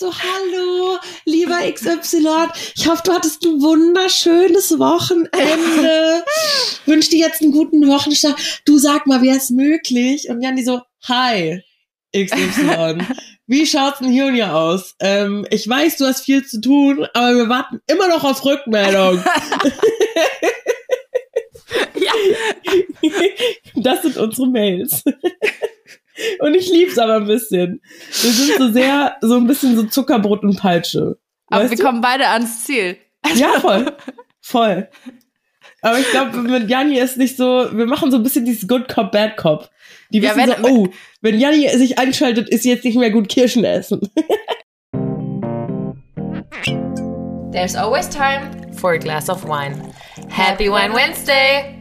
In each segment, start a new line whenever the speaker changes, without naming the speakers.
so, hallo, lieber XY. Ich hoffe, du hattest ein wunderschönes Wochenende. Wünsche dir jetzt einen guten Wochenstart. Du sag mal, wäre es möglich? Und Janni so, hi, XY. Wie schaut's denn hier und hier aus? Ähm, ich weiß, du hast viel zu tun, aber wir warten immer noch auf Rückmeldung. ja. Das sind unsere Mails. Und ich lieb's aber ein bisschen. Wir sind so sehr, so ein bisschen so Zuckerbrot und Peitsche.
Aber wir du? kommen beide ans Ziel.
Ja, voll. Voll. Aber ich glaube, mit Janni ist nicht so, wir machen so ein bisschen dieses Good Cop, Bad Cop. Die ja, wissen wenn, so, oh, wenn Janni sich einschaltet, ist jetzt nicht mehr gut Kirschen essen.
There's always time for a glass of wine. Happy Wine Wednesday!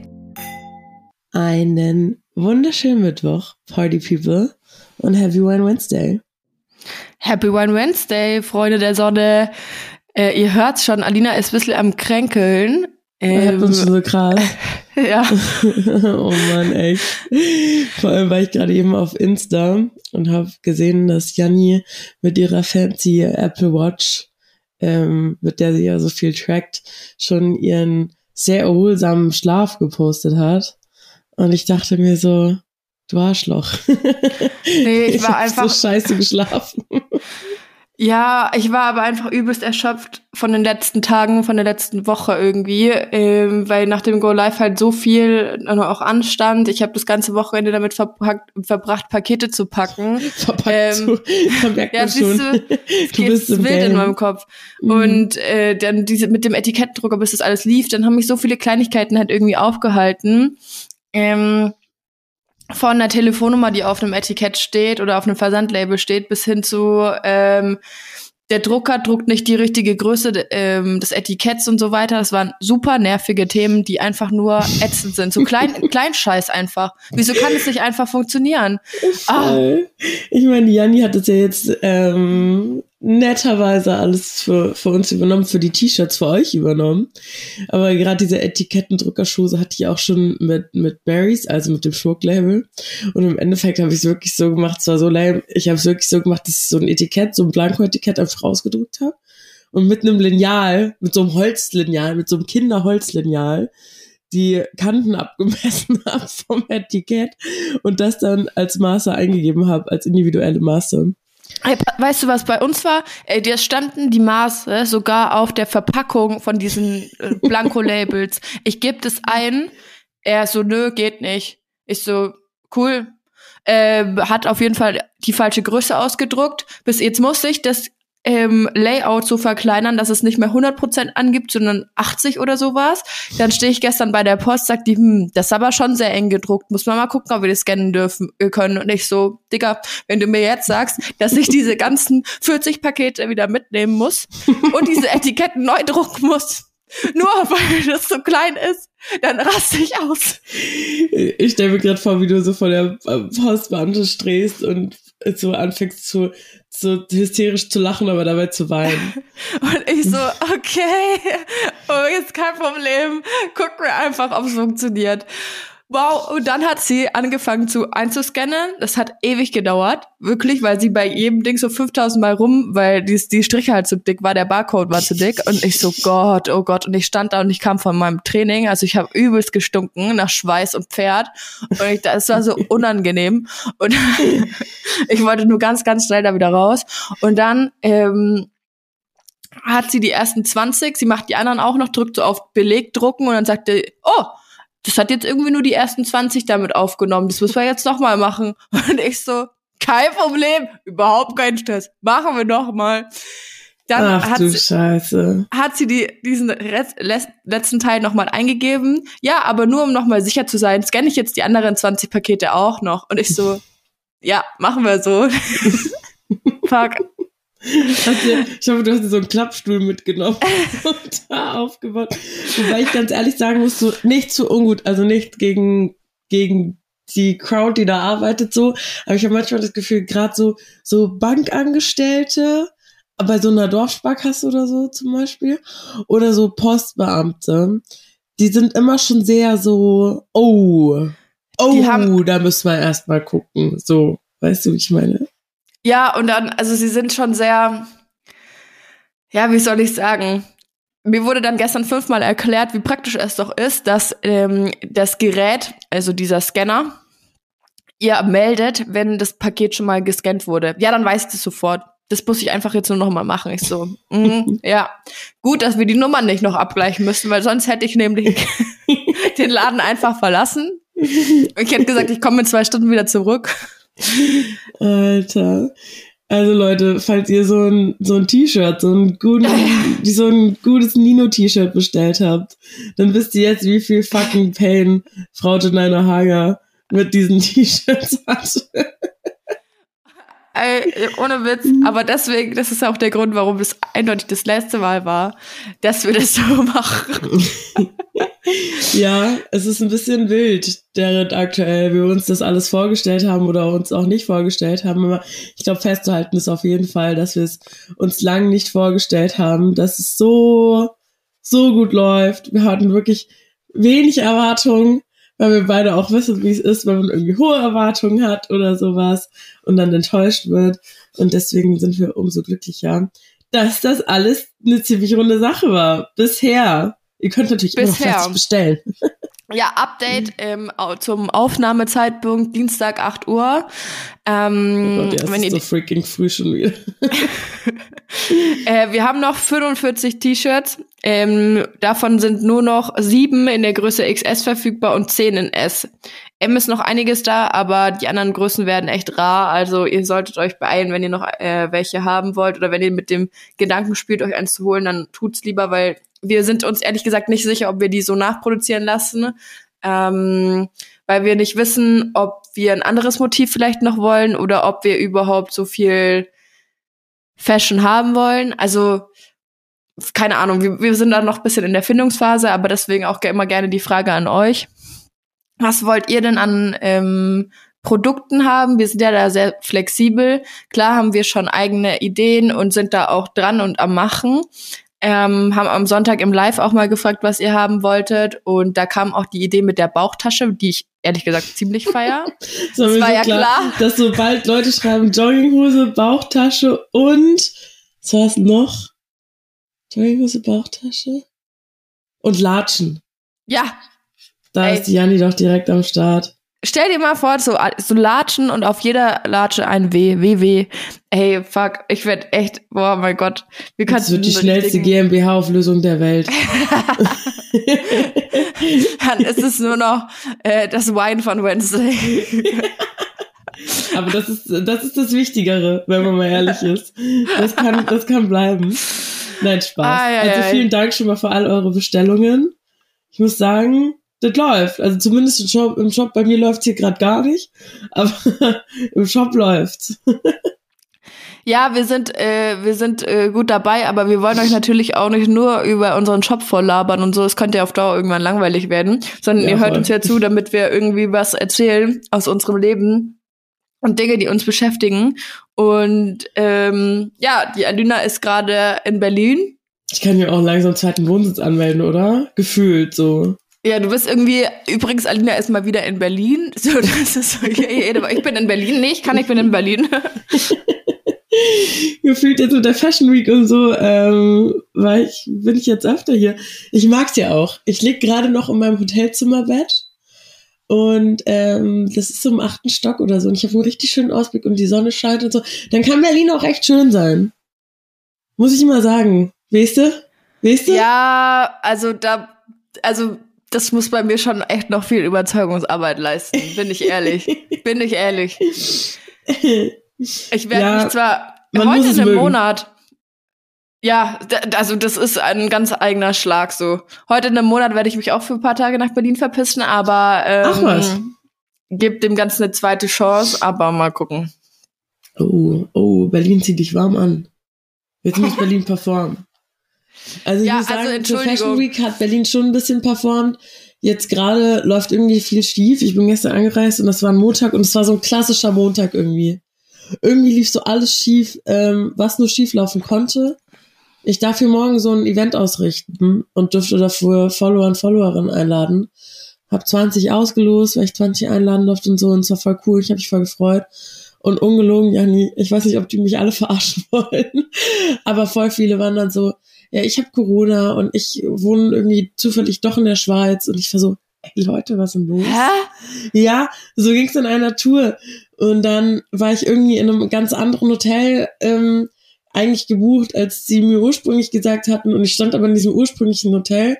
Einen wunderschönen Mittwoch, Party People, und Happy Wine Wednesday.
Happy Wine Wednesday, Freunde der Sonne. Äh, ihr hört's schon, Alina ist ein bisschen am Kränkeln.
Ähm, uns schon so krass.
ja.
oh Mann, echt. Vor allem war ich gerade eben auf Insta und habe gesehen, dass Janni mit ihrer fancy Apple Watch, ähm, mit der sie ja so viel trackt, schon ihren sehr erholsamen Schlaf gepostet hat. Und ich dachte mir so, du Arschloch.
Nee, ich, ich war einfach
so scheiße geschlafen.
Ja, ich war aber einfach übelst erschöpft von den letzten Tagen, von der letzten Woche irgendwie, ähm, weil nach dem Go Live halt so viel auch anstand. Ich habe das ganze Wochenende damit verpackt, verbracht, Pakete zu packen.
Verpackt ähm, zu, ja, siehst
du, es du bist wild Game. in meinem Kopf. Mhm. Und äh, dann diese mit dem Etikettendrucker, bis das alles lief, dann haben mich so viele Kleinigkeiten halt irgendwie aufgehalten. Ähm, von der Telefonnummer, die auf einem Etikett steht oder auf einem Versandlabel steht, bis hin zu ähm, der Drucker druckt nicht die richtige Größe ähm, des Etiketts und so weiter. Das waren super nervige Themen, die einfach nur ätzend sind. So klein, Kleinscheiß einfach. Wieso kann es nicht einfach funktionieren?
Ah. Ich meine, Janni hat es ja jetzt ähm, netterweise alles für, für uns übernommen, für die T-Shirts für euch übernommen. Aber gerade diese Etikettendruckerschose hatte ich auch schon mit, mit Berries, also mit dem Schurklabel. Und im Endeffekt habe ich es wirklich so gemacht, es war so lame, ich habe es wirklich so gemacht, dass ich so ein Etikett, so ein Blanko-Etikett einfach rausgedruckt habe. Und mit einem Lineal, mit so einem Holzlineal, mit so einem Kinderholzlineal, die Kanten abgemessen habe vom Etikett und das dann als Maße eingegeben habe, als individuelle Maße.
Weißt du, was bei uns war? Ey, da standen die Maße sogar auf der Verpackung von diesen äh, Blanko-Labels. ich gebe das ein. Er so, nö, geht nicht. Ich so, cool. Äh, hat auf jeden Fall die falsche Größe ausgedruckt. Bis jetzt musste ich das ähm, Layout so verkleinern, dass es nicht mehr 100% angibt, sondern 80 oder sowas. Dann stehe ich gestern bei der Post, sagt die, hm, das ist aber schon sehr eng gedruckt. Muss man mal gucken, ob wir das scannen dürfen äh, können. Und ich so, Digga, wenn du mir jetzt sagst, dass ich diese ganzen 40 Pakete wieder mitnehmen muss und diese Etiketten neu drucken muss, nur weil das so klein ist, dann raste ich aus.
Ich stelle mir gerade vor, wie du so vor der Postbeamte stehst und so anfängst zu, so hysterisch zu lachen, aber dabei zu weinen.
Und ich so, okay, oh, jetzt kein Problem, gucken wir einfach, ob es funktioniert. Wow, und dann hat sie angefangen zu einzuscannen. Das hat ewig gedauert, wirklich, weil sie bei jedem Ding so 5000 Mal rum, weil die, die Striche halt zu dick war, der Barcode war zu dick. Und ich so, Gott, oh Gott. Und ich stand da und ich kam von meinem Training, also ich habe übelst gestunken nach Schweiß und Pferd. Und ich, das war so unangenehm. Und ich wollte nur ganz, ganz schnell da wieder raus. Und dann ähm, hat sie die ersten 20, sie macht die anderen auch noch, drückt so auf Beleg drucken und dann sagte, oh, das hat jetzt irgendwie nur die ersten 20 damit aufgenommen. Das müssen wir jetzt noch mal machen. Und ich so, kein Problem, überhaupt kein Stress. Machen wir noch mal.
Dann Ach, hat, du sie, Scheiße.
hat sie die, diesen Rest, letzten Teil noch mal eingegeben. Ja, aber nur um noch mal sicher zu sein, scanne ich jetzt die anderen 20 Pakete auch noch. Und ich so, ja, machen wir so. Fuck.
Du, ich hoffe, du hast dir so einen Klappstuhl mitgenommen und da aufgebaut. Wobei ich ganz ehrlich sagen muss, so nicht zu ungut, also nicht gegen, gegen die Crowd, die da arbeitet, so. Aber ich habe manchmal das Gefühl, gerade so, so Bankangestellte, bei so einer Dorfsparkasse oder so zum Beispiel, oder so Postbeamte, die sind immer schon sehr so, oh, oh, haben, da müssen wir erstmal gucken. So, weißt du, wie ich meine?
Ja, und dann, also sie sind schon sehr, ja, wie soll ich sagen? Mir wurde dann gestern fünfmal erklärt, wie praktisch es doch ist, dass ähm, das Gerät, also dieser Scanner, ihr meldet, wenn das Paket schon mal gescannt wurde. Ja, dann weiß ich das sofort. Das muss ich einfach jetzt nur noch mal machen. Ich so, mm, ja, gut, dass wir die Nummern nicht noch abgleichen müssen, weil sonst hätte ich nämlich den Laden einfach verlassen. Ich hätte gesagt, ich komme in zwei Stunden wieder zurück.
Alter. Also Leute, falls ihr so ein, so ein T-Shirt, so ein guten, so ein gutes Nino-T-Shirt bestellt habt, dann wisst ihr jetzt, wie viel fucking Pain Frau Janina Hager mit diesen T-Shirts hat.
Ey, ohne Witz, aber deswegen, das ist auch der Grund, warum es eindeutig das letzte Mal war, dass wir das so machen.
Ja, es ist ein bisschen wild, der aktuell, wie wir uns das alles vorgestellt haben oder uns auch nicht vorgestellt haben. Aber ich glaube, festzuhalten ist auf jeden Fall, dass wir es uns lang nicht vorgestellt haben, dass es so, so gut läuft. Wir hatten wirklich wenig Erwartungen weil wir beide auch wissen, wie es ist, wenn man irgendwie hohe Erwartungen hat oder sowas und dann enttäuscht wird. Und deswegen sind wir umso glücklicher, dass das alles eine ziemlich runde Sache war. Bisher. Ihr könnt natürlich Bisher. immer noch bestellen.
Ja, Update ähm, zum Aufnahmezeitpunkt Dienstag 8 Uhr. Ähm,
oh Gott, ja, wenn ist so freaking früh schon wieder.
äh, wir haben noch 45 T-Shirts. Ähm, davon sind nur noch sieben in der Größe XS verfügbar und zehn in S. M ist noch einiges da, aber die anderen Größen werden echt rar. Also ihr solltet euch beeilen, wenn ihr noch äh, welche haben wollt oder wenn ihr mit dem Gedanken spielt, euch eins zu holen, dann tut's lieber, weil wir sind uns ehrlich gesagt nicht sicher, ob wir die so nachproduzieren lassen, ähm, weil wir nicht wissen, ob wir ein anderes Motiv vielleicht noch wollen oder ob wir überhaupt so viel Fashion haben wollen. Also keine Ahnung, wir, wir sind da noch bisschen in der Findungsphase, aber deswegen auch immer gerne die Frage an euch. Was wollt ihr denn an ähm, Produkten haben? Wir sind ja da sehr flexibel. Klar haben wir schon eigene Ideen und sind da auch dran und am Machen. Ähm, haben am Sonntag im Live auch mal gefragt, was ihr haben wolltet. Und da kam auch die Idee mit der Bauchtasche, die ich ehrlich gesagt ziemlich feier.
das, das war ja klar, klar, dass sobald Leute schreiben Jogginghose, Bauchtasche und was war es noch? Jogginghose, Bauchtasche und Latschen.
Ja.
Da Ey. ist die Janni doch direkt am Start.
Stell dir mal vor, so, so Latschen und auf jeder Latsche ein W, WW. Hey, fuck, ich werd echt, boah, mein Gott.
Wie kannst das wird die schnellste GmbH-Auflösung der Welt.
Dann ist es nur noch äh, das Wine von Wednesday.
Aber das ist, das ist das Wichtigere, wenn man mal ehrlich ist. Das kann, das kann bleiben. Nein, Spaß. Ah, ja, also vielen Dank schon mal für all eure Bestellungen. Ich muss sagen, das läuft. Also zumindest im Shop, im Shop bei mir läuft's hier gerade gar nicht, aber im Shop läuft's.
Ja, wir sind, äh, wir sind äh, gut dabei, aber wir wollen euch natürlich auch nicht nur über unseren Shop vorlabern und so. Es könnte ja auf Dauer irgendwann langweilig werden, sondern ja, ihr hört voll. uns ja zu, damit wir irgendwie was erzählen aus unserem Leben und Dinge, die uns beschäftigen. Und ähm, ja, die Alina ist gerade in Berlin.
Ich kann ja auch langsam zweiten Wohnsitz anmelden, oder? Gefühlt so.
Ja, du bist irgendwie, übrigens, Alina ist mal wieder in Berlin. So, das ist so, ich bin in Berlin nicht, kann ich bin in Berlin.
Gefühlt jetzt mit der Fashion Week und so, ähm, weil ich, bin ich jetzt öfter hier. Ich mag's ja auch. Ich lieg gerade noch in meinem Hotelzimmerbett und ähm, das ist so im achten Stock oder so und ich habe einen richtig schönen Ausblick und die Sonne scheint und so. Dann kann Berlin auch echt schön sein. Muss ich mal sagen. Weißt du? Weißt du?
Ja, also da, also das muss bei mir schon echt noch viel Überzeugungsarbeit leisten, bin ich ehrlich. bin ich ehrlich. Ich werde ja, mich zwar heute in einem Monat. Ja, also das ist ein ganz eigener Schlag so. Heute in einem Monat werde ich mich auch für ein paar Tage nach Berlin verpissen, aber ähm, Ach was. gibt dem Ganzen eine zweite Chance, aber mal gucken.
Oh, oh, Berlin zieht dich warm an. Jetzt muss Berlin performen. Also ich ja, muss sagen, also, zur Fashion Week hat Berlin schon ein bisschen performt. Jetzt gerade läuft irgendwie viel schief. Ich bin gestern angereist und das war ein Montag und es war so ein klassischer Montag irgendwie. Irgendwie lief so alles schief, ähm, was nur schief laufen konnte. Ich darf hier morgen so ein Event ausrichten und dürfte dafür Follower und Followerinnen einladen. Hab 20 ausgelost, weil ich 20 einladen durfte und so und es war voll cool. Ich habe mich voll gefreut. Und ungelogen, Janni, ich weiß nicht, ob die mich alle verarschen wollen, aber voll viele waren dann so, ja, ich habe Corona und ich wohne irgendwie zufällig doch in der Schweiz und ich war so, ey Leute, was ist denn los?
Hä?
Ja, so ging's in einer Tour. Und dann war ich irgendwie in einem ganz anderen Hotel ähm, eigentlich gebucht, als sie mir ursprünglich gesagt hatten. Und ich stand aber in diesem ursprünglichen Hotel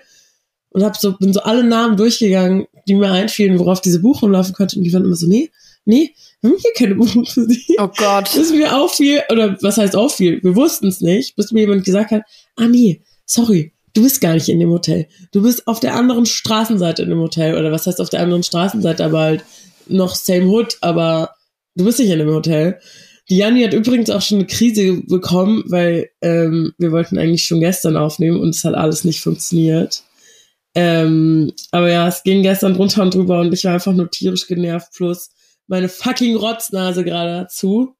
und hab so, bin so alle Namen durchgegangen, die mir einfielen, worauf diese Buchung laufen konnte. Und die waren immer so, nee, nee, wir haben hier keine Buchung für sie.
Oh Gott.
Bis mir auffiel, oder was heißt auffiel, wir wussten es nicht, bis mir jemand gesagt hat, ah nee, sorry, du bist gar nicht in dem Hotel. Du bist auf der anderen Straßenseite in dem Hotel. Oder was heißt auf der anderen Straßenseite, aber halt noch same hood, aber du bist nicht in dem Hotel. Die Janni hat übrigens auch schon eine Krise bekommen, weil ähm, wir wollten eigentlich schon gestern aufnehmen und es hat alles nicht funktioniert. Ähm, aber ja, es ging gestern drunter und drüber und ich war einfach nur tierisch genervt, plus meine fucking Rotznase gerade dazu.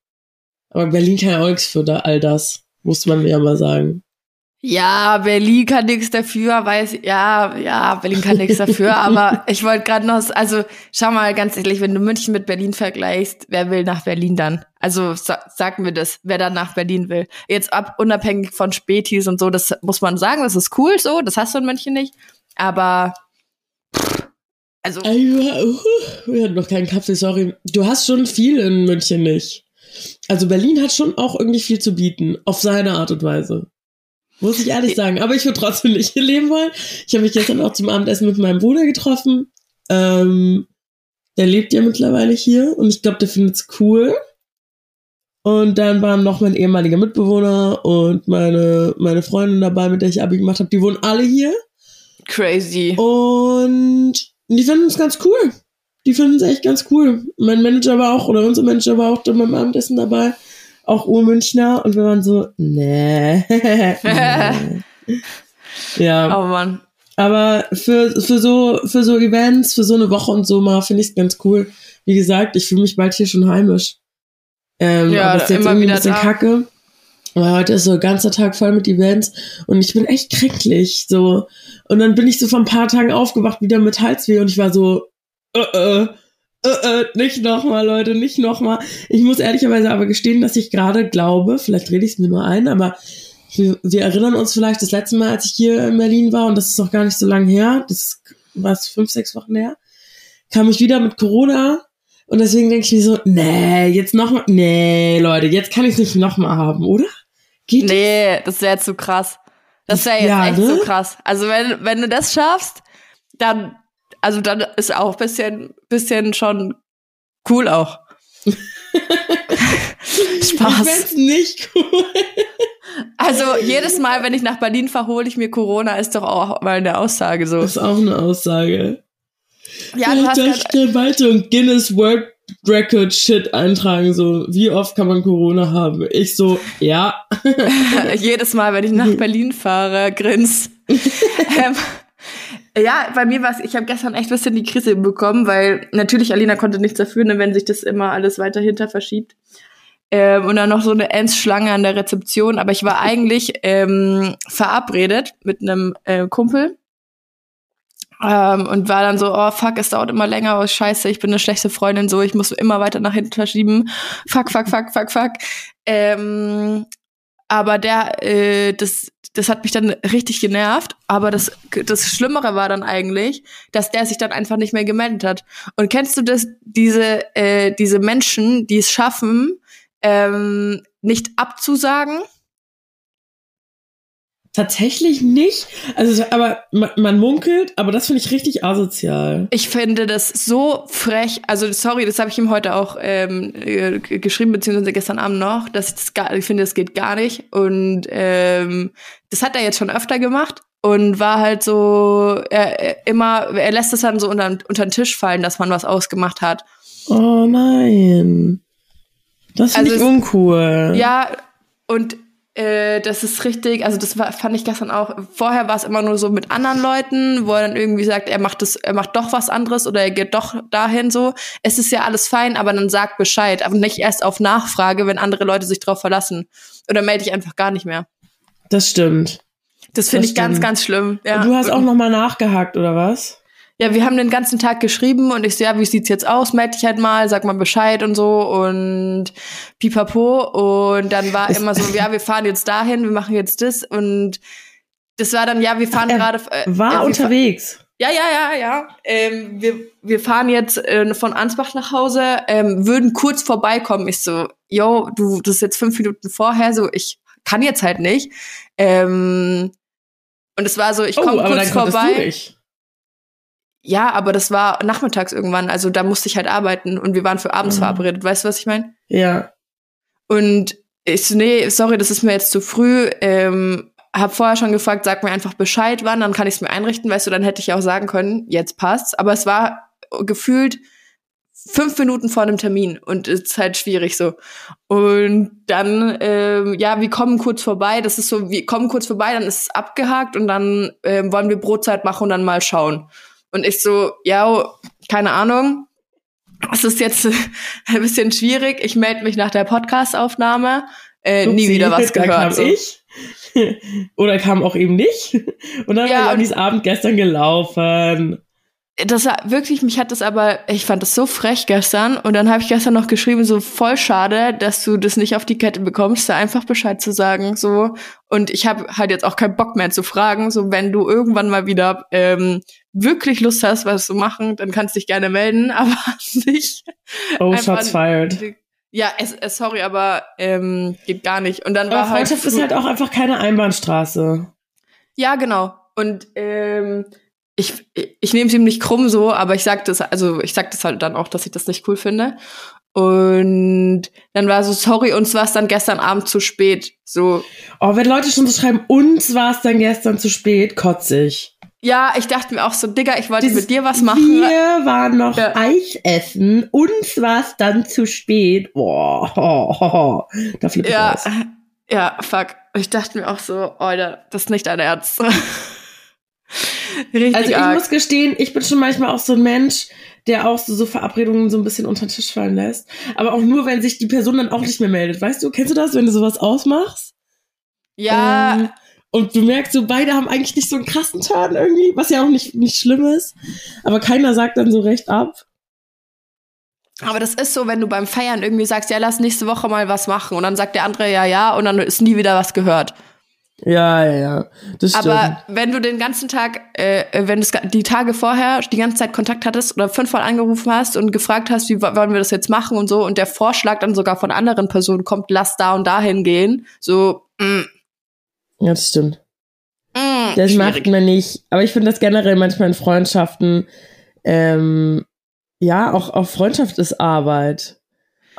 Aber Berlin kann ja auch nichts für da, all das, muss man mir ja mal sagen.
Ja, Berlin kann nichts dafür, weiß ja, ja, Berlin kann nichts dafür, aber ich wollte gerade noch, also schau mal ganz ehrlich, wenn du München mit Berlin vergleichst, wer will nach Berlin dann? Also sa sag mir das, wer dann nach Berlin will. Jetzt ab unabhängig von Spätis und so, das muss man sagen, das ist cool so, das hast du in München nicht, aber also
uh, wir hatten noch keinen Kaffee, sorry. Du hast schon viel in München nicht. Also Berlin hat schon auch irgendwie viel zu bieten, auf seine Art und Weise. Muss ich ehrlich sagen. Aber ich würde trotzdem nicht hier leben wollen. Ich habe mich gestern auch zum Abendessen mit meinem Bruder getroffen. Ähm, der lebt ja mittlerweile hier und ich glaube, der findet's cool. Und dann waren noch mein ehemaliger Mitbewohner und meine, meine Freundin dabei, mit der ich Abi gemacht habe. Die wohnen alle hier.
crazy.
Und die finden es ganz cool. Die finden es echt ganz cool. Mein Manager war auch, oder unser Manager war auch dann beim Abendessen dabei. Auch Urmünchner. Und wir waren so, nee. nee. ja.
Oh Mann.
Aber für, für so, für so Events, für so eine Woche und so mal, finde ich es ganz cool. Wie gesagt, ich fühle mich bald hier schon heimisch. Ähm,
Ja,
aber es ist jetzt
immer
irgendwie ein
wieder
bisschen
da.
kacke. Aber heute ist so ein ganzer Tag voll mit Events und ich bin echt kränklich, so. Und dann bin ich so vor ein paar Tagen aufgewacht wieder mit Halsweh und ich war so, äh, äh, äh, äh, nicht nochmal, Leute, nicht nochmal. Ich muss ehrlicherweise aber gestehen, dass ich gerade glaube, vielleicht rede ich es mir nur ein, aber wir, wir erinnern uns vielleicht das letzte Mal, als ich hier in Berlin war, und das ist noch gar nicht so lange her, das war es fünf, sechs Wochen her, kam ich wieder mit Corona und deswegen denke ich mir so, nee, jetzt nochmal, nee, Leute, jetzt kann ich es nicht nochmal haben, oder? Geht das?
Nee, das wäre zu krass. Das wäre jetzt
Ja,
echt
ne?
so krass. Also wenn, wenn du das schaffst, dann, also dann ist auch bisschen, bisschen schon cool auch.
Ich
Spaß.
find's nicht cool.
Also jedes Mal, wenn ich nach Berlin fahre, hole ich mir Corona, ist doch auch mal eine Aussage so.
Das ist auch eine Aussage.
Ja, du
Vielleicht
hast grad,
ich dann weiter und Guinness World Record Shit eintragen, so, wie oft kann man Corona haben? Ich so, ja.
jedes Mal, wenn ich nach Berlin fahre, grins. ähm, ja, bei mir war es, ich habe gestern echt ein bisschen die Krise bekommen, weil natürlich Alina konnte nichts dafür, ne, wenn sich das immer alles weiter hinter verschiebt. Ähm, und dann noch so eine Endschlange an der Rezeption. Aber ich war eigentlich ähm, verabredet mit einem äh, Kumpel. Ähm, und war dann so, oh fuck, es dauert immer länger, oh scheiße, ich bin eine schlechte Freundin, so, ich muss immer weiter nach hinten verschieben. Fuck, fuck, fuck, fuck, fuck. Ähm, aber der, äh, das, das hat mich dann richtig genervt. Aber das, das Schlimmere war dann eigentlich, dass der sich dann einfach nicht mehr gemeldet hat. Und kennst du das, diese, äh, diese Menschen, die es schaffen, ähm, nicht abzusagen?
Tatsächlich nicht. Also, aber man, man munkelt, aber das finde ich richtig asozial.
Ich finde das so frech. Also sorry, das habe ich ihm heute auch ähm, äh, geschrieben beziehungsweise gestern Abend noch, dass ich das gar, ich finde, das geht gar nicht. Und ähm, das hat er jetzt schon öfter gemacht und war halt so er, er, immer, er lässt es dann so unter, unter den Tisch fallen, dass man was ausgemacht hat.
Oh nein. Das finde
Also
ich
es-
uncool.
Ja, und äh, das ist richtig, also das war, fand ich gestern auch. Vorher war es immer nur so mit anderen Leuten, wo er dann irgendwie sagt, er macht das, er macht doch was anderes oder er geht doch dahin so. Es ist ja alles fein, aber dann sag Bescheid, aber nicht erst auf Nachfrage, wenn andere Leute sich drauf verlassen. Oder melde ich einfach gar nicht mehr.
Das stimmt.
Das finde ich ganz,
stimmt.
ganz schlimm. Ja.
Du hast auch nochmal nachgehakt, oder was?
Ja, wir haben den ganzen Tag geschrieben und ich so, ja, wie sieht's jetzt aus? Meld dich halt mal, sag mal Bescheid und so und pipapo. Und dann war immer so, ja, wir fahren jetzt dahin, wir machen jetzt das und das war dann, ja, wir fahren gerade.
Äh, war ja, unterwegs.
Ja, ja, ja, ja. Ähm, wir, wir fahren jetzt äh, von Ansbach nach Hause, ähm, würden kurz vorbeikommen. Ich so, yo, du, das ist jetzt fünf Minuten vorher, so, ich kann jetzt halt nicht. Ähm, und es war so, ich komme oh, kurz vorbei. Ja, aber das war nachmittags irgendwann, also da musste ich halt arbeiten und wir waren für abends mhm. verabredet. Weißt du, was ich meine?
Ja.
Und ich so, nee, sorry, das ist mir jetzt zu früh. Ähm, hab vorher schon gefragt, sag mir einfach Bescheid wann, dann kann ich es mir einrichten, weißt du, dann hätte ich auch sagen können, jetzt passt's. Aber es war gefühlt fünf Minuten vor einem Termin und ist halt schwierig so. Und dann, ähm, ja, wir kommen kurz vorbei. Das ist so, wir kommen kurz vorbei, dann ist es abgehakt und dann ähm, wollen wir Brotzeit machen und dann mal schauen. Und ich so, ja, keine Ahnung. Es ist jetzt ein bisschen schwierig. Ich melde mich nach der Podcastaufnahme. Äh, nie wieder was gehört.
Da kam so. ich. Oder kam auch eben nicht. Und dann ja, war Janis Abend gestern gelaufen
das wirklich, mich hat das aber, ich fand das so frech gestern und dann habe ich gestern noch geschrieben, so voll schade, dass du das nicht auf die Kette bekommst, da einfach Bescheid zu sagen, so und ich habe halt jetzt auch keinen Bock mehr zu fragen, so wenn du irgendwann mal wieder ähm, wirklich Lust hast, was zu machen, dann kannst du dich gerne melden, aber nicht.
Oh, shots fired.
Ja, es, es, sorry, aber ähm, geht gar nicht. Und dann aber war
halt Freundschaft halt, ist halt auch einfach keine Einbahnstraße.
Ja, genau. Und ähm, ich, ich nehme es ihm nicht krumm so, aber ich sag das, also ich sag das halt dann auch, dass ich das nicht cool finde. Und dann war so, sorry, uns war es dann gestern Abend zu spät. So.
Oh, wenn Leute schon so schreiben, uns war es dann gestern zu spät, kotzig.
Ja, ich dachte mir auch so, Digga, ich wollte Dieses, mit dir was machen.
Wir waren noch ja. Eis essen, uns war es dann zu spät. Boah, oh, oh, oh. da flippe ich
ja, aus. Ja, fuck. Ich dachte mir auch so, Alter, das ist nicht dein Ernst.
Richtig also ich arg. muss gestehen, ich bin schon manchmal auch so ein Mensch, der auch so, so Verabredungen so ein bisschen unter den Tisch fallen lässt. Aber auch nur, wenn sich die Person dann auch nicht mehr meldet. Weißt du, kennst du das, wenn du sowas ausmachst?
Ja. Ähm,
und du merkst so, beide haben eigentlich nicht so einen krassen Turn irgendwie, was ja auch nicht, nicht schlimm ist. Aber keiner sagt dann so recht ab.
Aber das ist so, wenn du beim Feiern irgendwie sagst, ja, lass nächste Woche mal was machen. Und dann sagt der andere ja, ja, und dann ist nie wieder was gehört.
Ja, ja, ja. Das stimmt.
Aber wenn du den ganzen Tag, äh, wenn du die Tage vorher die ganze Zeit Kontakt hattest oder fünfmal angerufen hast und gefragt hast, wie wollen wir das jetzt machen und so, und der Vorschlag dann sogar von anderen Personen kommt, lass da und dahin gehen, so, mm.
Ja, das stimmt. Mm, das schwierig. macht man nicht. Aber ich finde das generell manchmal in Freundschaften, ähm, ja, auch, auch Freundschaft ist Arbeit.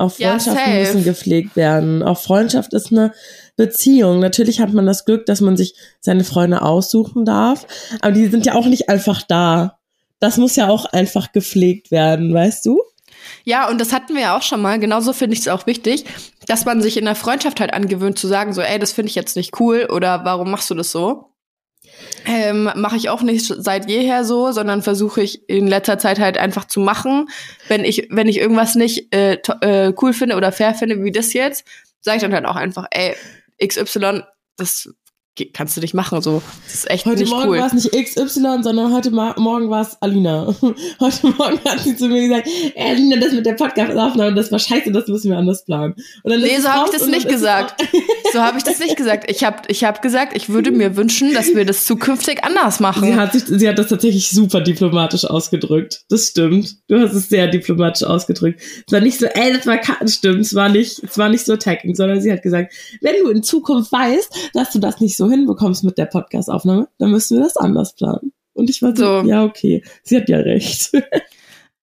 Auch Freundschaften ja, müssen gepflegt werden. Auch Freundschaft ist eine Beziehung. Natürlich hat man das Glück, dass man sich seine Freunde aussuchen darf, aber die sind ja auch nicht einfach da. Das muss ja auch einfach gepflegt werden, weißt du?
Ja, und das hatten wir ja auch schon mal. Genauso finde ich es auch wichtig, dass man sich in der Freundschaft halt angewöhnt zu sagen, so, ey, das finde ich jetzt nicht cool oder warum machst du das so? Ähm, mache ich auch nicht seit jeher so, sondern versuche ich in letzter Zeit halt einfach zu machen. Wenn ich, wenn ich irgendwas nicht äh, äh, cool finde oder fair finde, wie das jetzt, sage ich dann halt auch einfach, ey, XY, das kannst du nicht machen. So, das ist echt
heute
nicht
Morgen
cool.
war es nicht XY, sondern heute Morgen war es Alina. Heute Morgen hat sie zu mir gesagt, Alina, das mit der Podcast-Aufnahme, das war scheiße, das müssen wir anders planen.
Und dann nee, so habe ich das nicht gesagt. so habe ich das nicht gesagt. Ich habe ich hab gesagt, ich würde mir wünschen, dass wir das zukünftig anders machen.
Sie hat, sich, sie hat das tatsächlich super diplomatisch ausgedrückt. Das stimmt. Du hast es sehr diplomatisch ausgedrückt. Es war nicht so, ey, das war Kartenstimmen. Es war nicht, es war nicht so attacking, sondern sie hat gesagt, wenn du in Zukunft weißt, dass du das nicht so hinbekommst mit der Podcast-Aufnahme, dann müssen wir das anders planen. Und ich war so, so. ja, okay, sie hat ja recht.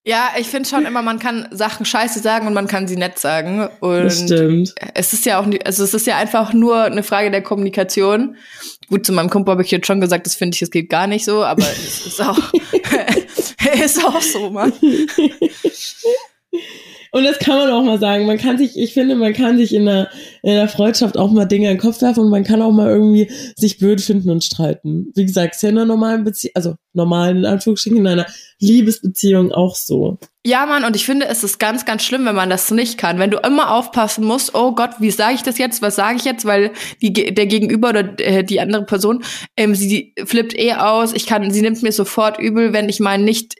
Ja, ich finde schon immer, man kann Sachen scheiße sagen und man kann sie nett sagen. Und
das stimmt.
Es ist ja auch, also es ist ja einfach nur eine Frage der Kommunikation. Gut, zu meinem Kumpel habe ich jetzt schon gesagt, das finde ich, es geht gar nicht so, aber es ist auch, ist auch so, Mann.
Und das kann man auch mal sagen. Man kann sich, ich finde, man kann sich in der, in der Freundschaft auch mal Dinge in den Kopf werfen und man kann auch mal irgendwie sich blöd finden und streiten. Wie gesagt, ist ja in einer normalen Beziehung, also normalen, in Anführungsstrichen, in einer Liebesbeziehung auch so.
Ja, Mann, und ich finde, es ist ganz, ganz schlimm, wenn man das nicht kann. Wenn du immer aufpassen musst, oh Gott, wie sage ich das jetzt? Was sage ich jetzt? Weil die, der Gegenüber oder äh, die andere Person, ähm, sie flippt eh aus. Ich kann, sie nimmt mir sofort übel, wenn ich mal nicht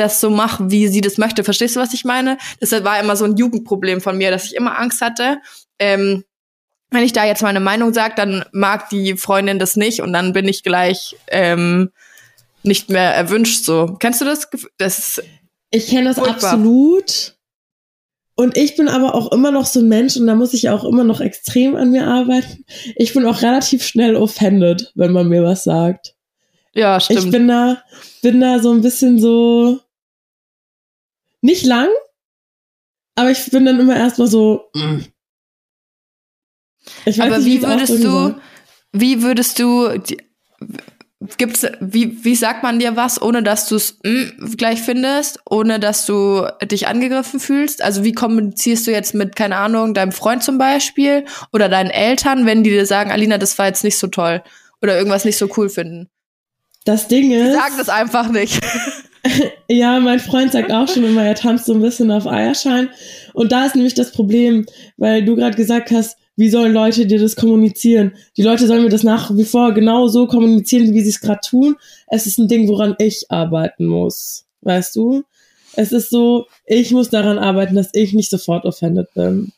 das so mache, wie sie das möchte. Verstehst du, was ich meine? Das war immer so ein Jugendproblem von mir, dass ich immer Angst hatte. Ähm, wenn ich da jetzt meine Meinung sage, dann mag die Freundin das nicht und dann bin ich gleich ähm, nicht mehr erwünscht. So, kennst du das? Das
ich kenne das furchtbar. absolut. Und ich bin aber auch immer noch so ein Mensch und da muss ich auch immer noch extrem an mir arbeiten. Ich bin auch relativ schnell offended, wenn man mir was sagt.
Ja, stimmt.
Ich bin da, bin da so ein bisschen so, nicht lang, aber ich bin dann immer erstmal so. Mm.
Ich weiß aber nicht, wie würdest du, wie würdest du, gibt's, wie, wie sagt man dir was, ohne dass du es mm, gleich findest, ohne dass du dich angegriffen fühlst? Also wie kommunizierst du jetzt mit, keine Ahnung, deinem Freund zum Beispiel oder deinen Eltern, wenn die dir sagen, Alina, das war jetzt nicht so toll oder irgendwas nicht so cool finden?
Das Ding ist.
Die sagen das einfach nicht.
ja, mein Freund sagt auch schon immer, er tanzt so ein bisschen auf Eierschein. Und da ist nämlich das Problem, weil du gerade gesagt hast, wie sollen Leute dir das kommunizieren? Die Leute sollen mir das nach wie vor genau so kommunizieren, wie sie es gerade tun. Es ist ein Ding, woran ich arbeiten muss. Weißt du? Es ist so, ich muss daran arbeiten, dass ich nicht sofort offended bin.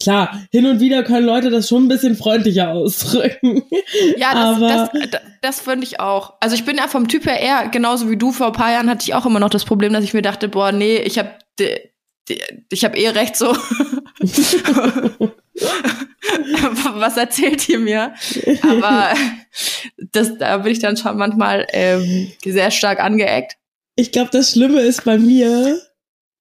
Klar, hin und wieder können Leute das schon ein bisschen freundlicher ausdrücken.
Ja, das, aber das, das, das finde ich auch. Also ich bin ja vom Typ her eher genauso wie du. Vor ein paar Jahren hatte ich auch immer noch das Problem, dass ich mir dachte, boah, nee, ich habe ich habe eh recht so. Was erzählt ihr mir? Aber das, da bin ich dann schon manchmal ähm, sehr stark angeeckt.
Ich glaube, das Schlimme ist bei mir,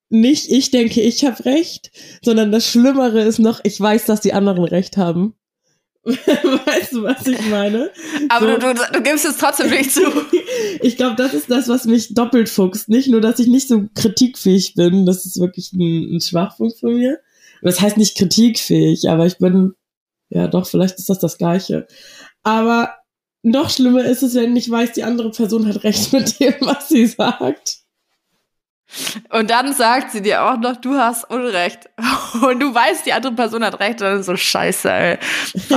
nicht ich denke, ich habe recht, sondern das Schlimmere ist noch, ich weiß, dass die anderen recht haben. weißt du, was ich meine?
Aber so. du, du, du, gibst es trotzdem nicht zu.
ich glaube, das ist das, was mich doppelt fuchst. Nicht nur, dass ich nicht so kritikfähig bin, das ist wirklich ein, ein Schwachpunkt von mir. Das heißt nicht kritikfähig, aber ich bin, ja doch, vielleicht ist das das Gleiche. Aber noch schlimmer ist es, wenn ich weiß, die andere Person hat recht mit dem, was sie sagt.
Und dann sagt sie dir auch noch, du hast Unrecht. Und du weißt, die andere Person hat recht. Und dann ist so scheiße, ey.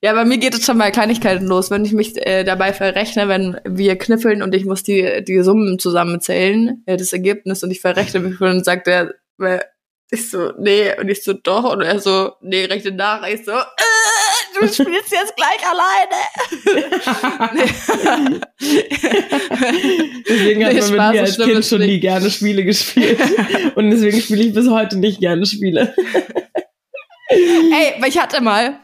Ja, bei mir geht es schon bei Kleinigkeiten los. Wenn ich mich äh, dabei verrechne, wenn wir kniffeln und ich muss die, die Summen zusammenzählen, äh, das Ergebnis, und ich verrechne mich und sagt er, ich so, nee, und ich so, doch, und er so, nee, rechne nach. Ich so, äh, du spielst jetzt gleich
alleine. deswegen hat man mit mir als Kind schon nie gerne Spiele gespielt. Und deswegen spiele ich bis heute nicht gerne Spiele.
Ey, ich hatte mal,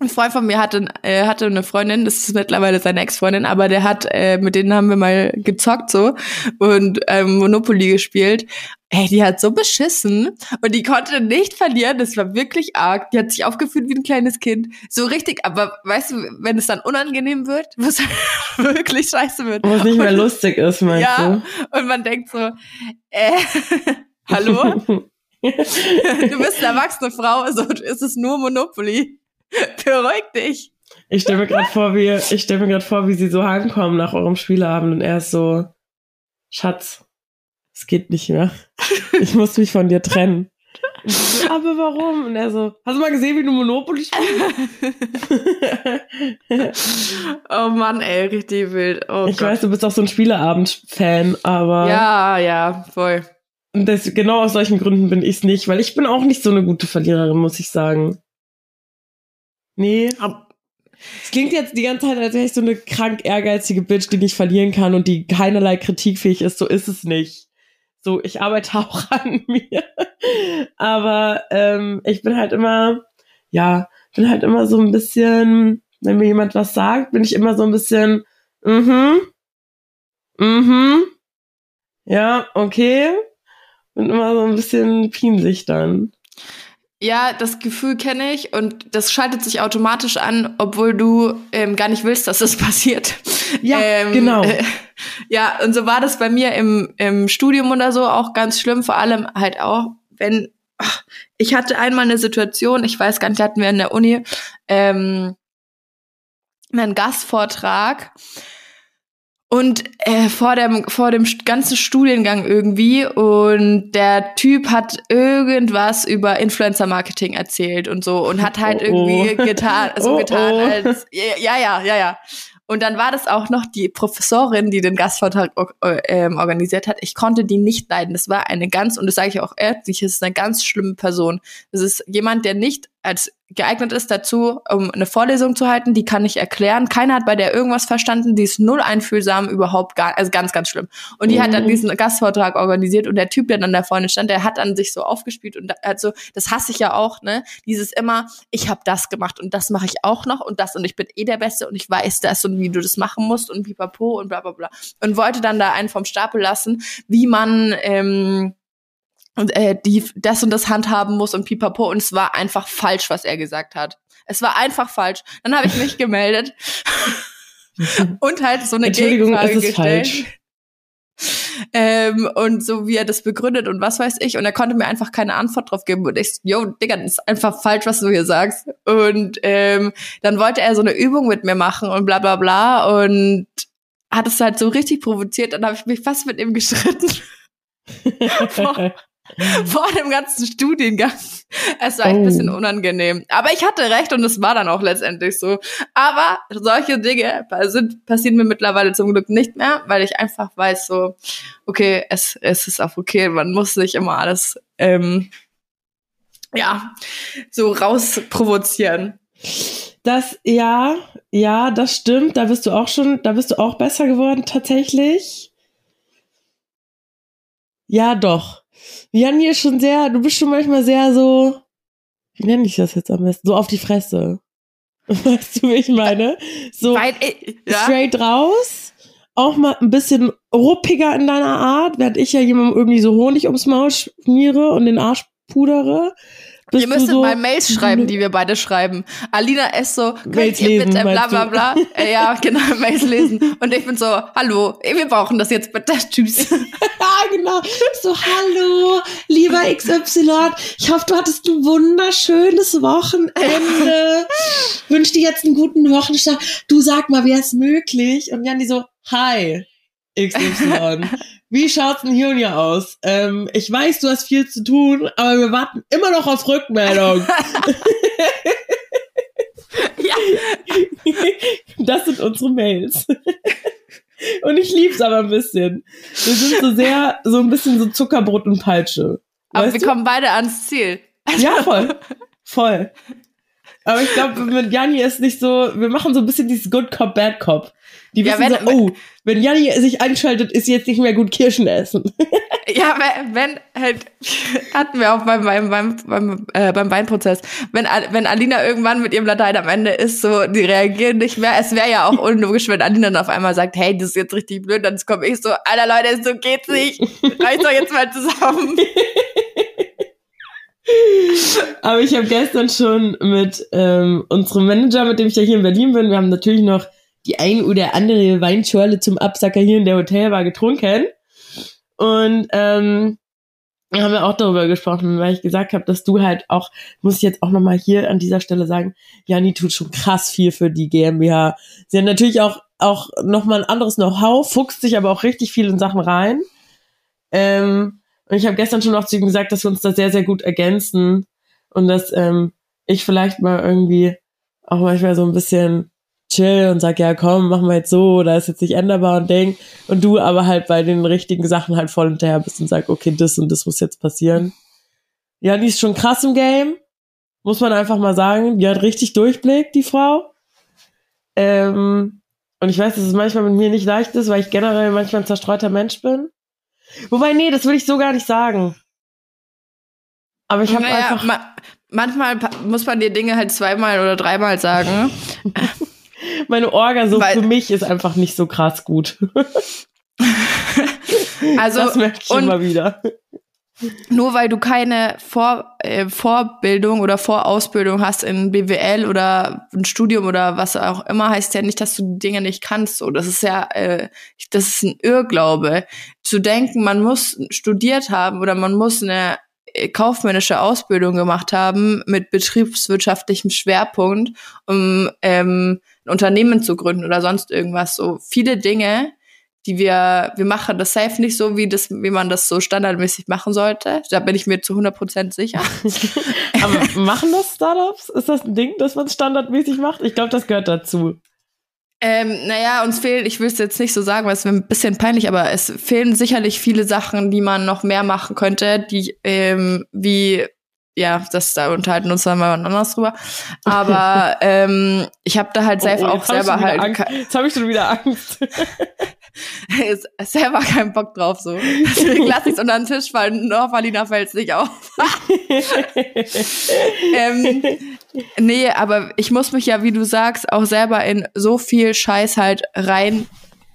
ein Freund von mir hatte, äh, hatte eine Freundin, das ist mittlerweile seine Ex-Freundin, aber der hat, äh, mit denen haben wir mal gezockt so und ähm, Monopoly gespielt. Ey, die hat so beschissen und die konnte nicht verlieren. Das war wirklich arg. Die hat sich aufgeführt wie ein kleines Kind. So richtig, aber weißt du, wenn es dann unangenehm wird, was wirklich scheiße wird.
Was nicht mehr und, lustig ist, meinst ja,
du? Und man denkt so, äh, hallo? du bist eine erwachsene Frau, also ist es nur Monopoly. Beruhig dich.
Ich stelle mir gerade vor, wie ich stelle mir gerade vor, wie sie so heimkommen nach eurem Spieleabend und er ist so Schatz, es geht nicht mehr. Ich muss mich von dir trennen. So, aber warum? Und er so, hast du mal gesehen, wie du Monopoly spielst?
oh Mann, ey, richtig wild. Oh
ich Gott. weiß, du bist auch so ein Spieleabend-Fan, aber.
Ja, ja, voll.
Und das, genau aus solchen Gründen bin ich es nicht, weil ich bin auch nicht so eine gute Verliererin, muss ich sagen. Nee. Es klingt jetzt die ganze Zeit, als wäre ich so eine krank ehrgeizige Bitch, die nicht verlieren kann und die keinerlei kritikfähig ist. So ist es nicht. So, ich arbeite auch an mir. Aber ähm, ich bin halt immer, ja, bin halt immer so ein bisschen, wenn mir jemand was sagt, bin ich immer so ein bisschen, mhm, mhm, ja, okay. Bin immer so ein bisschen pinsig dann.
Ja, das Gefühl kenne ich und das schaltet sich automatisch an, obwohl du ähm, gar nicht willst, dass das passiert.
Ja,
ähm,
genau.
Äh, ja, und so war das bei mir im, im Studium oder so auch ganz schlimm, vor allem halt auch, wenn ach, ich hatte einmal eine Situation, ich weiß gar nicht, hatten wir in der Uni ähm, einen Gastvortrag und äh, vor dem vor dem ganzen Studiengang irgendwie und der Typ hat irgendwas über Influencer Marketing erzählt und so und hat halt
Oh, oh.
irgendwie getan so
Oh,
getan
oh.
als ja ja ja ja und dann war das auch noch die Professorin, die den Gastvortrag or- äh, organisiert hat. Ich konnte die nicht leiden. Das war eine ganz, und das sage ich auch ehrlich, es ist eine ganz schlimme Person. Das ist jemand, der nicht als geeignet ist dazu, um eine Vorlesung zu halten, die kann nicht erklären. Keiner hat bei der irgendwas verstanden, die ist null einfühlsam, überhaupt gar, also ganz, ganz schlimm. Und die hat dann
Mhm.
diesen Gastvortrag organisiert und der Typ, der dann da vorne stand, der hat dann sich so aufgespielt und da- also das hasse ich ja auch, ne? Dieses immer, ich habe das gemacht und das mache ich auch noch und das und ich bin eh der Beste und ich weiß das und wie du das machen musst und pipapo und bla bla bla. Und wollte dann da einen vom Stapel lassen, wie man ähm, und äh, die das und das handhaben muss und pipapo und es war einfach falsch, was er gesagt hat. Es war einfach falsch. Dann habe ich mich gemeldet und halt so eine
Entschuldigung,
Gegenfrage gestellt.
falsch.
Ähm, und so wie er das begründet und was weiß ich. Und er konnte mir einfach keine Antwort drauf geben. Und ich, yo, Digga, das ist einfach falsch, was du hier sagst. Und ähm, dann wollte er so eine Übung mit mir machen und bla bla bla. Und hat es halt so richtig provoziert. Dann habe ich mich fast mit ihm gestritten. vor, vor dem ganzen Studiengang. Es war echt ein
Oh.
bisschen unangenehm. Aber ich hatte recht und es war dann auch letztendlich so. Aber solche Dinge sind, passieren mir mittlerweile zum Glück nicht mehr, weil ich einfach weiß so, okay, es, es ist auch okay, man muss nicht immer alles, ähm, ja, so rausprovozieren.
Das, ja, ja, das stimmt. Da bist du auch schon, da bist du auch besser geworden, tatsächlich. Ja, doch. Janni ist schon sehr, du bist schon manchmal sehr so, wie nenne ich das jetzt am besten? So auf die Fresse. Weißt du, wie ich meine? So
Weil, äh, ja,
straight raus. Auch mal ein bisschen ruppiger in deiner Art, während ich ja jemandem irgendwie so Honig ums Maul schmiere und den Arsch pudere. Bist
Ihr müsstet
so,
mal Mails schreiben, die wir beide schreiben. Alina ist so, könnt
Mails
ihr
lesen,
bitte bla bla bla. Äh, ja, genau, Mails lesen. Und ich bin so, hallo, wir brauchen das jetzt bitte. Tschüss.
Ja, genau. So, hallo, lieber XY. Ich hoffe, du hattest ein wunderschönes Wochenende. Wünsch dir jetzt einen guten Wochenstart. Du sag mal, wäre es möglich? Und Janni so, hi, XY. Wie schaut's denn hier und hier aus? Ähm, ich weiß, du hast viel zu tun, aber wir warten immer noch auf Rückmeldung.
ja,
Das sind unsere Mails. Und ich lieb's aber ein bisschen. Wir sind so sehr, so ein bisschen so Zuckerbrot und Peitsche.
aber wir
du?
kommen beide ans Ziel.
Ja, voll. Voll. Aber ich glaube, mit Janni ist nicht so, wir machen so ein bisschen dieses Good Cop, Bad Cop. Die
Ja,
wissen
wenn-
so, oh, wenn Janni sich einschaltet, ist jetzt nicht mehr gut Kirschen essen.
Ja, wenn, wenn halt, hatten wir auch beim, beim, beim, beim, äh, beim Weinprozess, wenn, wenn Alina irgendwann mit ihrem Latein am Ende ist, so, die reagieren nicht mehr. Es wäre ja auch unlogisch, wenn Alina dann auf einmal sagt, hey, das ist jetzt richtig blöd, dann komme ich so, Alter Leute, so geht's nicht. Reiß doch jetzt mal zusammen.
Aber ich habe gestern schon mit ähm, unserem Manager, mit dem ich ja hier in Berlin bin, wir haben natürlich noch die ein oder andere Weinschorle zum Absacker hier in der Hotelbar getrunken. Und ähm, haben wir auch darüber gesprochen, weil ich gesagt habe, dass du halt auch, muss ich jetzt auch nochmal hier an dieser Stelle sagen, Jani tut schon krass viel für die GmbH. Sie hat natürlich auch, auch nochmal ein anderes Know-how, fuchst sich aber auch richtig viel in Sachen rein. Ähm, und ich habe gestern schon auch zu ihm gesagt, dass wir uns da sehr, sehr gut ergänzen und dass ähm, ich vielleicht mal irgendwie auch manchmal so ein bisschen chill und sag, ja komm, machen wir jetzt so, da ist jetzt nicht änderbar und Ding. Und du aber halt bei den richtigen Sachen halt voll hinterher bist und sag, okay, das und das muss jetzt passieren. Ja, die ist schon krass im Game, muss man einfach mal sagen. Die hat richtig Durchblick, die Frau. Ähm, und ich weiß, dass es manchmal mit mir nicht leicht ist, weil ich generell manchmal ein zerstreuter Mensch bin. Wobei, nee, das will ich so gar nicht sagen. Aber ich habe
Naja,
einfach.
ma manchmal muss man dir Dinge halt zweimal oder dreimal sagen.
Meine Orga so
Weil-
für mich ist einfach nicht so krass gut.
Also,
das merke ich immer wieder.
nur weil du keine Vor, äh, Vorbildung oder Vorausbildung hast in BWL oder ein Studium oder was auch immer, heißt ja nicht, dass du die Dinge nicht kannst. So, das ist ja, äh, das ist ein Irrglaube. Zu denken, man muss studiert haben oder man muss eine äh, kaufmännische Ausbildung gemacht haben mit betriebswirtschaftlichem Schwerpunkt, um ähm, ein Unternehmen zu gründen oder sonst irgendwas. So viele Dinge, die wir, wir machen das safe nicht so, wie das, wie man das so standardmäßig machen sollte. Da bin ich mir zu 100% sicher.
Aber machen das Startups? Ist das ein Ding, dass man es standardmäßig macht? Ich glaube, das gehört dazu.
Ähm, naja, uns fehlen, ich will es jetzt nicht so sagen, weil es wäre ein bisschen peinlich, aber es fehlen sicherlich viele Sachen, die man noch mehr machen könnte, die, ähm, wie ja, das da unterhalten uns dann mal anders drüber. Aber ähm, ich habe da halt oh, oh, auch selber halt.
Angst. Jetzt habe ich schon wieder Angst.
selber keinen Bock drauf so. Deswegen lasse ich es unter den Tisch fallen. Norfalina fällt es nicht auf. ähm, nee, aber ich muss mich ja, wie du sagst, auch selber in so viel Scheiß halt rein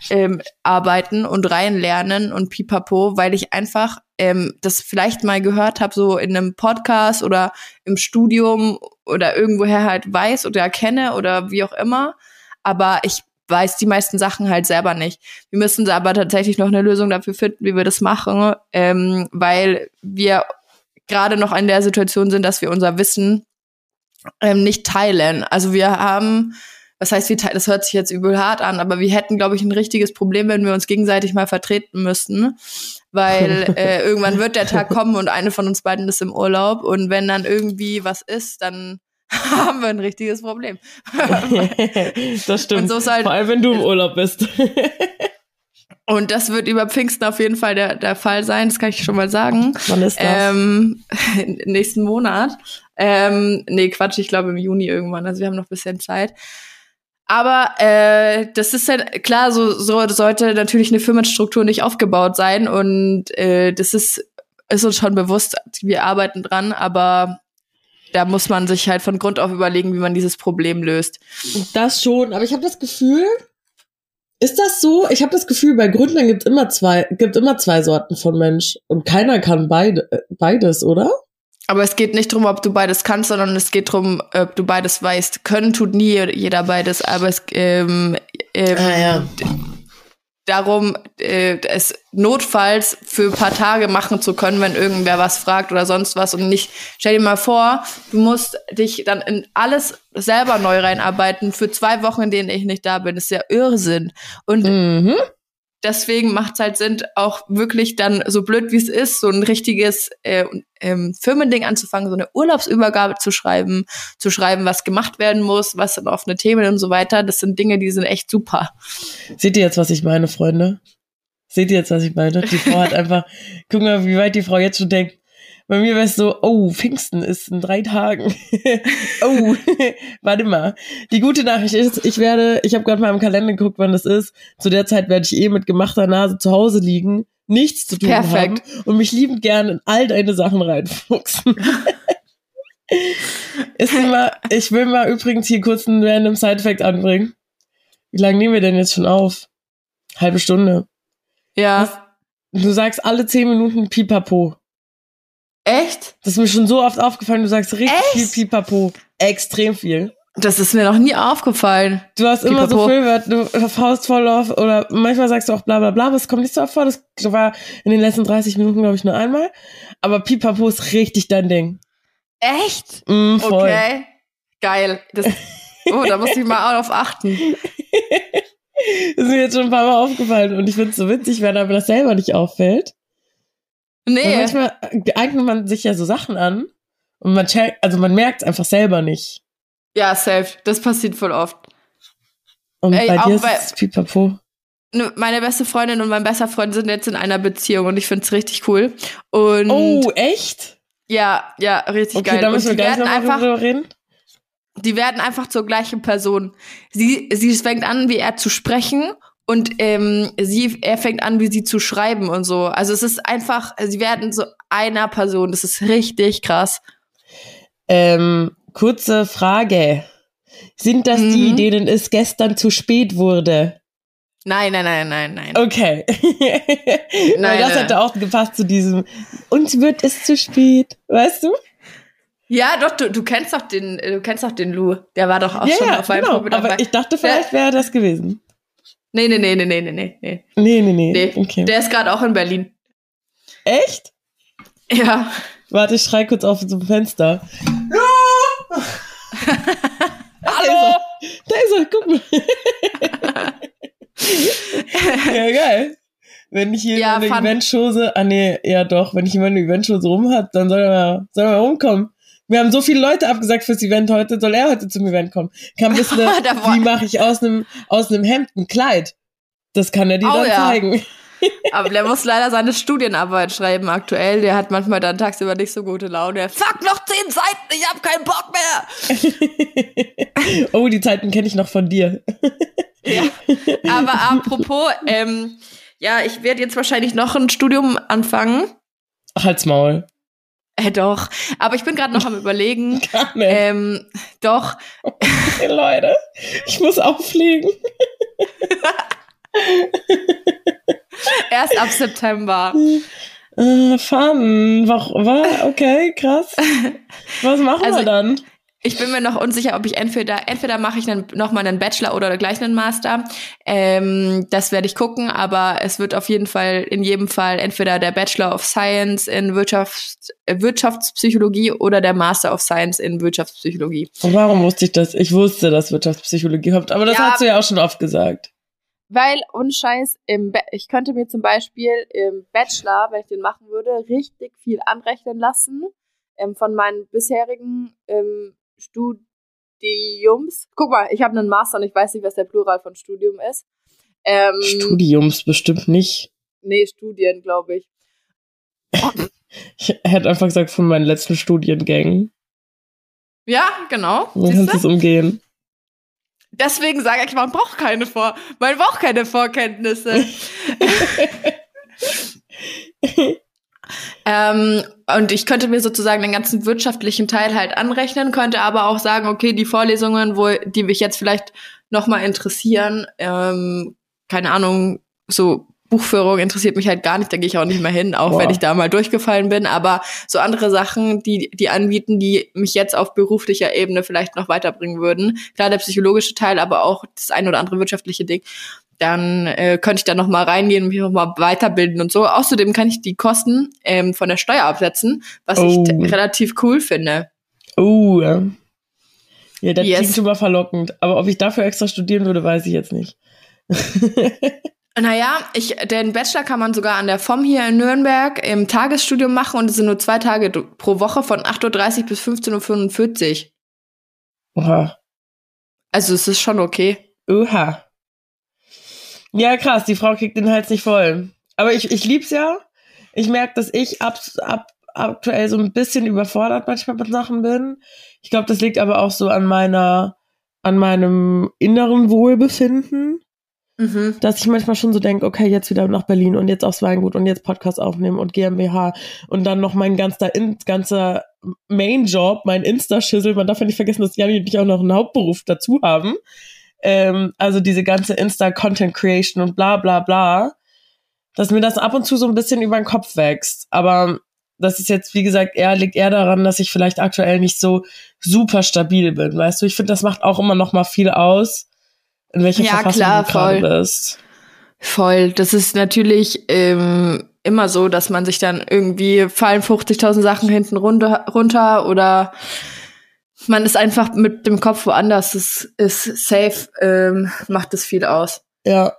ähm, arbeiten und reinlernen und pipapo, weil ich einfach ähm, das vielleicht mal gehört habe, so in einem Podcast oder im Studium oder irgendwoher halt weiß oder erkenne oder wie auch immer. Aber ich weiß die meisten Sachen halt selber nicht. Wir müssen aber tatsächlich noch eine Lösung dafür finden, wie wir das machen, ähm, weil wir gerade noch in der Situation sind, dass wir unser Wissen ähm, nicht teilen. Also wir haben was heißt, wir das hört sich jetzt übel hart an, aber wir hätten, glaube ich, ein richtiges Problem, wenn wir uns gegenseitig mal vertreten müssten, weil äh, irgendwann wird der Tag kommen und eine von uns beiden ist im Urlaub und wenn dann irgendwie was ist, dann haben wir ein richtiges Problem.
das stimmt. So halt, Vor allem, wenn du im Urlaub bist.
Und das wird über Pfingsten auf jeden Fall der, der Fall sein, das kann ich schon mal sagen.
Wann ist das?
Ähm, nächsten Monat. Ähm, nee, Quatsch, ich glaube im Juni irgendwann. Also wir haben noch ein bisschen Zeit. Aber äh, das ist halt klar, so, so sollte natürlich eine Firmenstruktur nicht aufgebaut sein. Und äh, das ist, ist uns schon bewusst, wir arbeiten dran, aber da muss man sich halt von Grund auf überlegen, wie man dieses Problem löst.
Das schon, aber ich habe das Gefühl, ist das so? Ich habe das Gefühl, bei Gründern gibt immer zwei, gibt immer zwei Sorten von Mensch und keiner kann beide, beides, oder?
Aber es geht nicht darum, ob du beides kannst, sondern es geht darum, ob du beides weißt. Können tut nie jeder beides, aber es ähm, ähm, ah, ja. darum, äh, es notfalls für ein paar Tage machen zu können, wenn irgendwer was fragt oder sonst was und nicht. Stell dir mal vor, du musst dich dann in alles selber neu reinarbeiten für zwei Wochen, in denen ich nicht da bin. Das ist ja Irrsinn. Und mhm deswegen macht es halt Sinn, auch wirklich dann, so blöd wie es ist, so ein richtiges äh, ähm, Firmending anzufangen, so eine Urlaubsübergabe zu schreiben, zu schreiben, was gemacht werden muss, was sind offene Themen und so weiter. Das sind Dinge, die sind echt super.
Seht ihr jetzt, was ich meine, Freunde? Seht ihr jetzt, was ich meine? Die Frau hat einfach, guck mal, wie weit die Frau jetzt schon denkt. Bei mir wäre es so, oh, Pfingsten ist in drei Tagen. oh, warte mal. Die gute Nachricht ist, ich werde, ich habe gerade mal im Kalender geguckt, wann das ist. Zu der Zeit werde ich eh mit gemachter Nase zu Hause liegen, nichts zu tun Perfekt. haben und mich liebend gern in all deine Sachen reinfuchsen. ist immer, ich will mal übrigens hier kurz einen random Side-Fact anbringen. Wie lange nehmen wir denn jetzt schon auf? Halbe Stunde.
Ja.
Du sagst alle zehn Minuten Pipapo.
Echt?
Das ist mir schon so oft aufgefallen, du sagst richtig Echt? viel Pipapo. Extrem viel.
Das ist mir noch nie aufgefallen.
Du hast Pipapo. immer so Füllwörter, du Faust voll auf oder manchmal sagst du auch bla bla bla, aber es kommt nicht so oft vor. Das war in den letzten 30 Minuten, glaube ich, nur einmal. Aber Pipapo ist richtig dein Ding.
Echt?
Mm, voll.
Okay. Geil. Das, oh, da muss ich mal darauf achten.
das ist mir jetzt schon ein paar Mal aufgefallen und ich finde es so witzig, wenn aber das selber nicht auffällt. Nee. Weil manchmal eignet man sich ja so Sachen an und man checkt, also man merkt es einfach selber nicht.
Ja, safe. Das passiert voll oft.
Und Ey, bei dir ist es pipapo.
Meine beste Freundin und mein bester Freund sind jetzt in einer Beziehung und ich finde es richtig cool. Und
oh, echt?
Ja, ja, richtig
okay,
geil.
Okay, da müssen wir gleich noch einfach, drüber reden.
Die werden einfach zur gleichen Person. Sie, sie fängt an, wie er zu sprechen und ähm, sie, er fängt an, wie sie zu schreiben und so. Also es ist einfach, sie werden so einer Person. Das ist richtig krass.
Ähm, kurze Frage. Sind das mhm. die, denen es gestern zu spät wurde?
Nein, nein, nein, nein, nein.
Okay.
Nein,
Weil das hätte auch gepasst zu diesem, uns wird es zu spät. Weißt du?
Ja, doch, du, du kennst doch den, du kennst doch den Lou. Der war doch auch
ja,
schon auf meinem
genau.
Probe dabei.
Aber ich dachte, vielleicht wäre das gewesen.
Nee, nee, nee, nee, nee, nee, nee, nee.
Nee, nee, nee. Okay.
der ist gerade auch in Berlin.
Echt?
Ja.
Warte, ich schrei kurz auf zum Fenster.
Hallo!
Da ist er, guck mal. ja, geil. Wenn ich hier
Ja,
eine Eventschose, ah nee, ja doch, wenn ich hier meine Eventschose rum hab, dann soll er, mal- soll er mal rumkommen. Wir haben so viele Leute abgesagt fürs Event heute, soll er heute zum Event kommen. Kann wissen, wie mache ich aus einem aus einem Hemd ein Kleid? Das kann er dir
Oh,
dann
ja.
zeigen.
Aber der muss leider seine Studienarbeit schreiben aktuell. Der hat manchmal dann tagsüber nicht so gute Laune. Fuck, noch zehn Seiten, ich hab keinen Bock mehr.
oh, die Zeiten kenne ich noch von dir.
Ja. Aber apropos, ähm, ja, ich werde jetzt wahrscheinlich noch ein Studium anfangen.
Halt's Maul.
Äh, doch. Aber ich bin gerade noch am überlegen.
Gar nicht.
Ähm, doch.
Hey, Leute, ich muss auflegen.
Erst ab September.
Äh, fun. Okay, krass. Was machen
Also,
wir dann?
Ich bin mir noch unsicher, ob ich entweder, entweder mache ich dann noch mal einen Bachelor oder gleich einen Master. Ähm, das werde ich gucken, aber es wird auf jeden Fall, in jedem Fall entweder der Bachelor of Science in Wirtschafts äh, Wirtschaftspsychologie oder der Master of Science in Wirtschaftspsychologie.
Und warum wusste ich das? Ich wusste, dass Wirtschaftspsychologie habt, aber das
Ja.
hast du ja auch schon oft gesagt.
Weil, unscheiß, im Ba- ich könnte mir zum Beispiel im Bachelor, wenn ich den machen würde, richtig viel anrechnen lassen ähm, von meinen bisherigen ähm, Studiums. Guck mal, ich habe einen Master und ich weiß nicht, was der Plural von Studium ist. Ähm,
Studiums bestimmt nicht.
nee, Studien, glaube ich.
Ich hätte einfach gesagt, von meinen letzten Studiengängen.
Ja, genau.
Du
du?
es umgehen.
Deswegen sage ich, man braucht keine Vor, man braucht keine Vorkenntnisse. Ähm, und ich könnte mir sozusagen den ganzen wirtschaftlichen Teil halt anrechnen, könnte aber auch sagen, okay, die Vorlesungen, wo, die mich jetzt vielleicht nochmal interessieren, ähm, keine Ahnung, so Buchführung interessiert mich halt gar nicht, da gehe ich auch nicht mehr hin, auch
Boah.
wenn ich da mal durchgefallen bin. Aber so andere Sachen, die die anbieten, die mich jetzt auf beruflicher Ebene vielleicht noch weiterbringen würden. Klar, der psychologische Teil, aber auch das ein oder andere wirtschaftliche Ding. Dann äh, könnte ich da noch mal reingehen und mich noch mal weiterbilden und so. Außerdem kann ich die Kosten ähm, von der Steuer absetzen, was
Oh.
ich relativ cool finde.
Oh, ja. Ja, das
Yes.
klingt super verlockend. Aber ob ich dafür extra studieren würde, weiß ich jetzt nicht.
Naja, ich, den Bachelor kann man sogar an der FOM hier in Nürnberg im Tagesstudium machen und es sind nur zwei Tage pro Woche von 8.30 Uhr bis 15.45 Uhr.
Oha.
Also es ist schon okay.
Oha. Ja, krass, die Frau kriegt den Hals nicht voll. Aber ich, ich lieb's ja. Ich merke, dass ich ab, ab, aktuell so ein bisschen überfordert manchmal mit Sachen bin. Ich glaube, das liegt aber auch so an meiner, an meinem inneren Wohlbefinden,
Mhm.
dass ich manchmal schon so denke, okay, jetzt wieder nach Berlin und jetzt aufs Weingut und jetzt Podcast aufnehmen und GmbH und dann noch mein ganzer, ganzer Main-Job, mein Insta-Schüssel. Man darf ja nicht vergessen, dass Janni und ich auch noch einen Hauptberuf dazu haben. Ähm, also diese ganze Insta-Content-Creation und bla bla bla. Dass mir das ab und zu so ein bisschen über den Kopf wächst. Aber das ist jetzt, wie gesagt, eher, liegt eher daran, dass ich vielleicht aktuell nicht so super stabil bin. Weißt du, ich finde, das macht auch immer noch mal viel aus, in welcher
Ja,
Verfassung
klar,
du
voll.
bist.
Voll. Das ist natürlich ähm, immer so, dass man sich dann irgendwie fallen 50.000 Sachen hinten runter, runter oder man ist einfach mit dem Kopf woanders. Das ist safe, ähm, macht es viel aus.
Ja.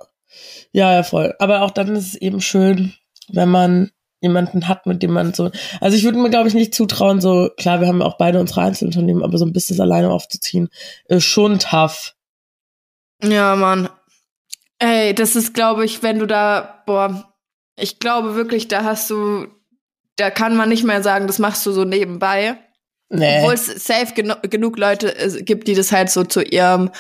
Ja, ja, voll. Aber auch dann ist es eben schön, wenn man jemanden hat, mit dem man so. Also ich würde mir, glaube ich, nicht zutrauen, so, klar, wir haben auch beide unsere Einzelunternehmen, aber so ein Business alleine aufzuziehen, ist schon tough.
Ja, Mann. Ey, das ist, glaube ich, wenn du da, boah, ich glaube wirklich, da hast du, da kann man nicht mehr sagen, das machst du so nebenbei.
Nee.
Obwohl es safe genu genug Leute äh, gibt, die das halt so zu ihrem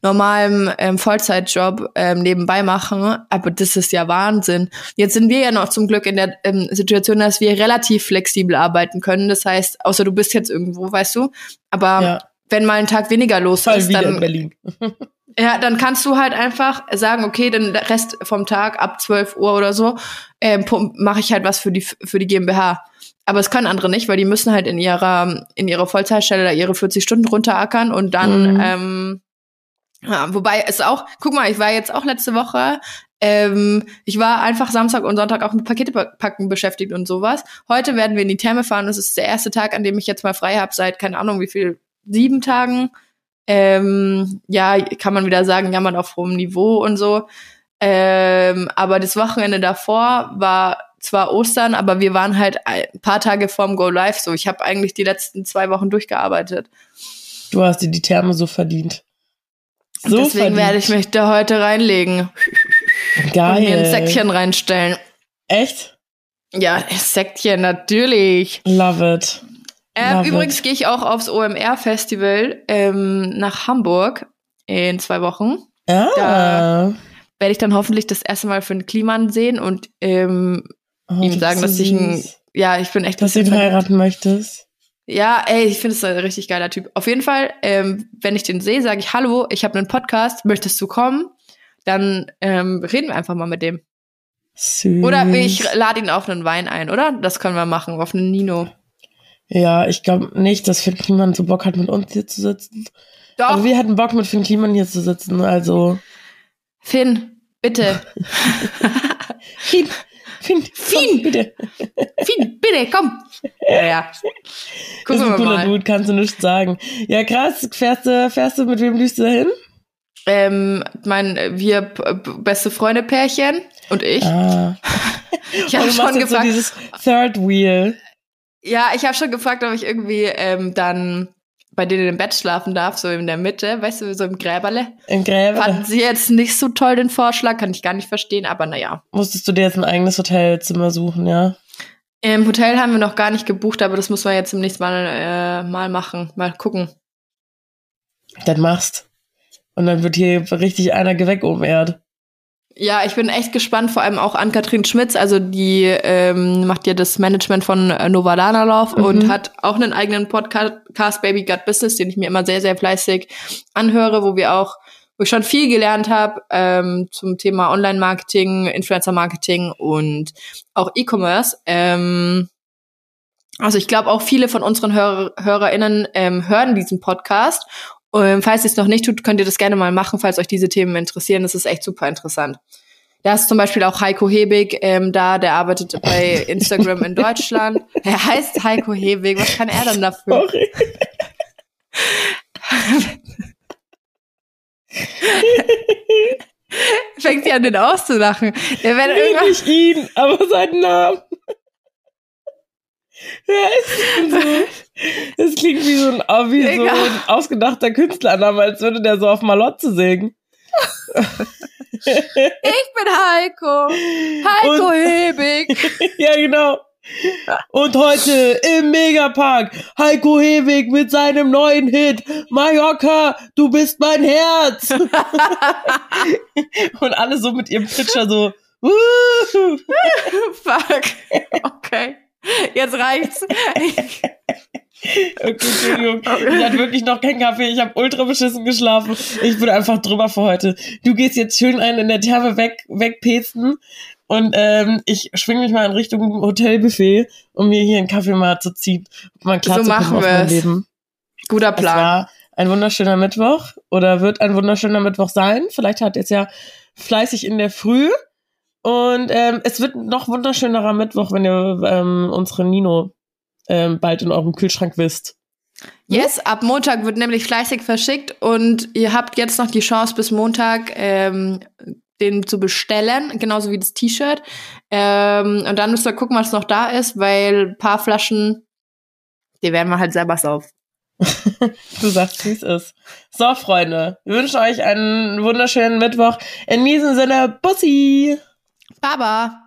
normalen ähm, Vollzeitjob ähm, nebenbei machen. Aber das ist ja Wahnsinn. Jetzt sind wir ja noch zum Glück in der ähm, Situation, dass wir relativ flexibel arbeiten können. Das heißt, außer du bist jetzt irgendwo, weißt du. Aber
ja,
wenn mal ein Tag weniger los
voll
ist, dann. Ja, dann kannst du halt einfach sagen, okay, den Rest vom Tag ab 12 Uhr oder so ähm, mache ich halt was für die für die GmbH. Aber es können andere nicht, weil die müssen halt in ihrer in ihrer Vollzeitstelle ihre 40 Stunden runterackern und dann mhm. ähm, ja, wobei es auch, guck mal, ich war jetzt auch letzte Woche ähm, ich war einfach Samstag und Sonntag auch mit Pakete packen beschäftigt und sowas. Heute werden wir in die Therme fahren. Das ist der erste Tag, an dem ich jetzt mal frei habe, seit keine Ahnung wie viel, sieben Tagen. Ähm, ja, kann man wieder sagen, ja, man auf hohem Niveau und so. Ähm, aber das Wochenende davor war zwar Ostern, aber wir waren halt ein paar Tage vorm Go Live so. Ich habe eigentlich die letzten zwei Wochen durchgearbeitet.
Du hast dir die Therme so verdient.
So Deswegen verdient. werde ich mich da heute reinlegen.
Geil. Und
mir ein Säckchen reinstellen.
Echt?
Ja, Säckchen, natürlich.
Love it.
Ähm, übrigens gehe ich auch aufs OMR-Festival ähm, nach Hamburg in zwei Wochen.
Ah. Da
werde ich dann hoffentlich das erste Mal für einen Kliman sehen und ähm, oh, ihm sagen, dass ich ein, ja, ich bin echt.
Dass du ihn heiraten möchtest.
Ja, ey, ich finde es ein richtig geiler Typ. Auf jeden Fall, ähm, wenn ich den sehe, sage ich, hallo, ich habe einen Podcast, möchtest du kommen? dann ähm, reden wir einfach mal mit dem.
Süß.
Oder ich lade ihn auf einen Wein ein, oder? Das können wir machen, auf einen Nino.
Ja, ich glaube nicht, dass Finn Kliman so Bock hat, mit uns hier zu sitzen.
Doch.
Aber wir hatten Bock, mit Finn Kliman hier zu sitzen, also.
Finn, bitte.
Finn, Finn, Finn, komm, bitte.
Finn, bitte, komm. Ja, ja.
Gucken das ist ein cooler mal. Dude, kannst du nichts sagen. Ja, krass. Fährst du, fährst du, mit wem düst du da hin?
ähm, mein wir beste Freunde Pärchen und ich. Ah.
ich habe schon gefragt, so dieses Third Wheel.
Ja, ich habe schon gefragt, ob ich irgendwie ähm, dann bei denen im Bett schlafen darf, so in der Mitte, weißt du, so im Gräberle.
Im Gräberle.
Fanden sie jetzt nicht so toll den Vorschlag, kann ich gar nicht verstehen, aber naja.
Musstest du dir jetzt ein eigenes Hotelzimmer suchen, ja?
Im Hotel haben wir noch gar nicht gebucht, aber das muss man jetzt im nächsten Mal äh, mal machen, mal gucken.
Dann machst. Und dann wird hier richtig einer geweckumehrt.
Ja, ich bin echt gespannt, vor allem auch an Katrin Schmitz, also die ähm, macht ja das Management von äh, Novadana Love mhm. und hat auch einen eigenen Podcast Baby Gut Business, den ich mir immer sehr, sehr fleißig anhöre, wo wir auch, wo ich schon viel gelernt habe ähm, zum Thema Online-Marketing, Influencer-Marketing und auch E-Commerce. Ähm, also ich glaube auch viele von unseren Hörer, HörerInnen ähm, hören diesen Podcast ähm, falls ihr es noch nicht tut, könnt ihr das gerne mal machen, falls euch diese Themen interessieren. Das ist echt super interessant. Da ist zum Beispiel auch Heiko Hebig ähm, da, der arbeitet bei Instagram in Deutschland. Er heißt Heiko Hebig. Was kann er denn dafür? Sorry. Fängt sie an, den auszulachen. Der wird
nee, nicht ihn, aber seinen Namen. Ja, ist so. Es klingt wie so ein, wie so ein ausgedachter Künstlername, als würde der so auf Malotze singen.
ich bin Heiko. Heiko Und, Hebig.
ja, genau. Und heute im Megapark Heiko Hewig mit seinem neuen Hit Mallorca, du bist mein Herz. Und alle so mit ihrem Pitcher so.
Fuck. Okay. Jetzt reicht's.
Okay, Entschuldigung. Ich hatte wirklich noch keinen Kaffee. Ich habe ultra beschissen geschlafen. Ich bin einfach drüber für heute. Du gehst jetzt schön einen in der Therme weg, wegpesten. Und ähm, ich schwing mich mal in Richtung Hotelbuffet, um mir hier einen Kaffee mal zu ziehen. Mal klar
so
zu
machen wir es. Guter Plan. Es war
ein wunderschöner Mittwoch oder wird ein wunderschöner Mittwoch sein. Vielleicht hat jetzt ja fleißig in der Früh. Und ähm, es wird noch wunderschönerer Mittwoch, wenn ihr ähm, unsere Nino ähm, bald in eurem Kühlschrank wisst.
Yes, ab Montag wird nämlich fleißig verschickt und ihr habt jetzt noch die Chance bis Montag ähm, den zu bestellen, genauso wie das T-Shirt. Ähm, und dann müsst ihr gucken, was noch da ist, weil ein paar Flaschen, die werden wir halt selber saufen.
du sagst, wie es ist. So, Freunde, wir wünschen euch einen wunderschönen Mittwoch. In diesem Sinne, Bussi!
Baba!